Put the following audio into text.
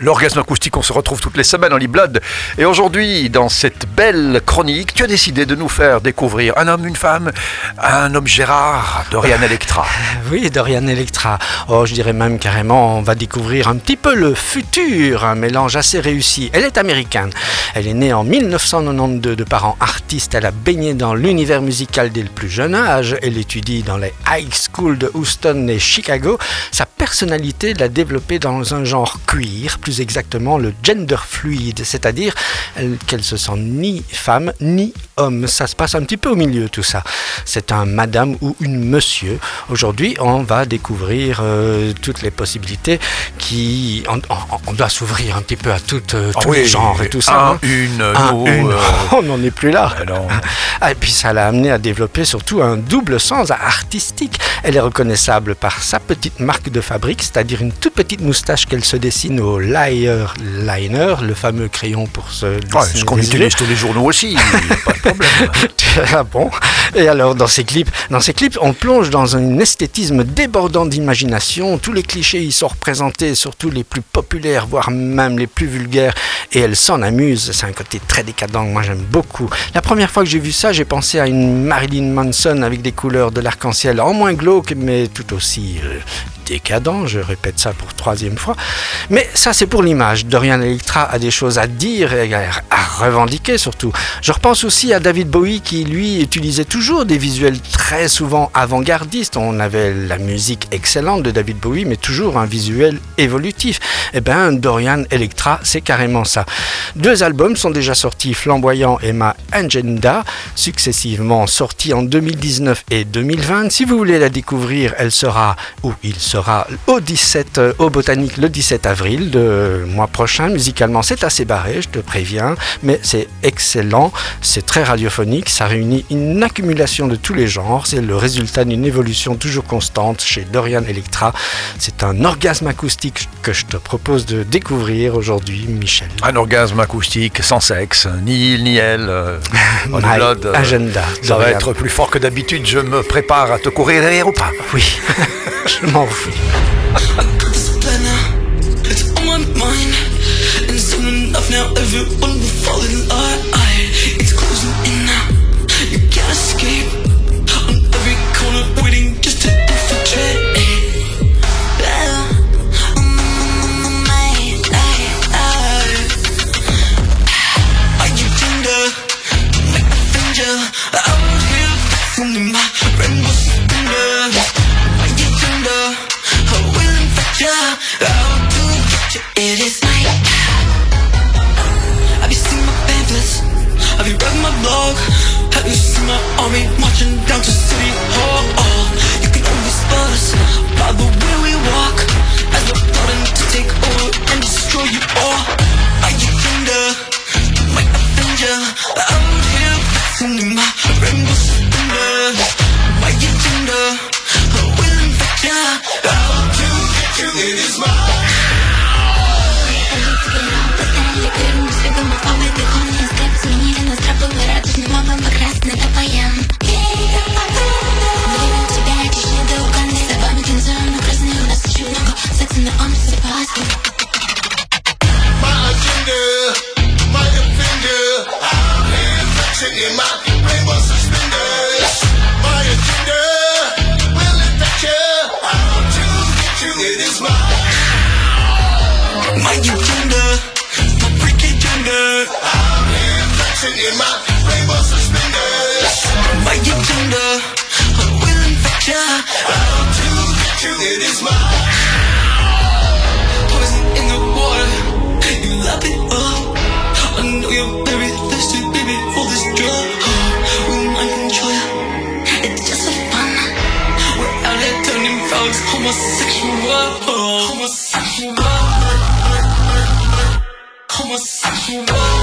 L'orgasme acoustique, on se retrouve toutes les semaines en Blood. Et aujourd'hui, dans cette belle chronique, tu as décidé de nous faire découvrir un homme, une femme, un objet rare, Dorian Electra. Oui, Dorian Electra. Oh, je dirais même carrément, on va découvrir un petit peu le futur, un mélange assez réussi. Elle est américaine. Elle est née en 1992 de parents artistes. Elle a baigné dans l'univers musical dès le plus jeune âge. Elle étudie dans les high schools de Houston et Chicago. Sa personnalité l'a développée dans un genre queer exactement le gender fluide, c'est-à-dire qu'elle se sent ni femme ni homme. Ça se passe un petit peu au milieu tout ça. C'est un madame ou une monsieur. Aujourd'hui, on va découvrir euh, toutes les possibilités qui... On, doit s'ouvrir un petit peu à toutes, euh, tous les genres et tout ça. Hein. une, euh, on n'en est plus là. Ah, et puis ça l'a amené à développer surtout un double sens artistique. Elle est reconnaissable par sa petite marque de fabrique, c'est-à-dire une toute petite moustache qu'elle se dessine au Liner, Liner le fameux crayon pour se ce qu'on utilise tous les journaux aussi, pas de ah bon Et alors, dans ces clips, dans ces clips, on plonge dans un esthétisme débordant d'imagination. Tous les clichés y sont représentés, surtout les plus populaires, voire même les plus vulgaires. Et elle s'en amuse. C'est un côté très décadent moi j'aime beaucoup. La première fois que j'ai vu ça, j'ai pensé à une Marilyn Manson avec des couleurs de l'arc-en-ciel, en moins glauque, mais tout aussi euh, décadent, je répète ça pour troisième fois. Mais ça, c'est pour l'image. Dorian Electra a des choses à dire et à revendiquer surtout. Je repense aussi à David Bowie qui, lui, utilisait toujours des visuels très souvent avant-gardistes. On avait la musique excellente de David Bowie, mais toujours un visuel évolutif. Eh bien, Dorian Electra, c'est carrément ça. Deux albums sont déjà sortis, Flamboyant et Ma Agenda, successivement sortis en 2019 et 2020. Si vous voulez la découvrir, elle sera, ou il sera, au 17 euh, au Botanique le 17 avril de mois prochain. Musicalement, c'est assez barré, je te préviens, mais c'est excellent, c'est très radiophonique, ça réunit une accumulation de tous les genres, c'est le résultat d'une évolution toujours constante chez Dorian Electra. C'est un orgasme acoustique que je te propose de découvrir aujourd'hui, Michel. Un orgasme acoustique sans sexe, ni il ni elle. Euh, euh agenda. Ça va être plus fort que d'habitude. Je me prépare à te courir derrière ou pas Oui. je m'en fous. It's on my mind, and soon enough now everyone. It is night Have you seen my pamphlets? Have you read my blog? Have you seen my army marching down to City Hall? My agenda, my freaky gender. I'm here flexing in my rainbow suspenders. My agenda, I will infect ya. How to get you, it is my poison in the water. You lap it up. I know you're very thirsty, baby, for this drug. Will mind control ya? It's just a fun. We're out here homosexual. Homosexual homosexual.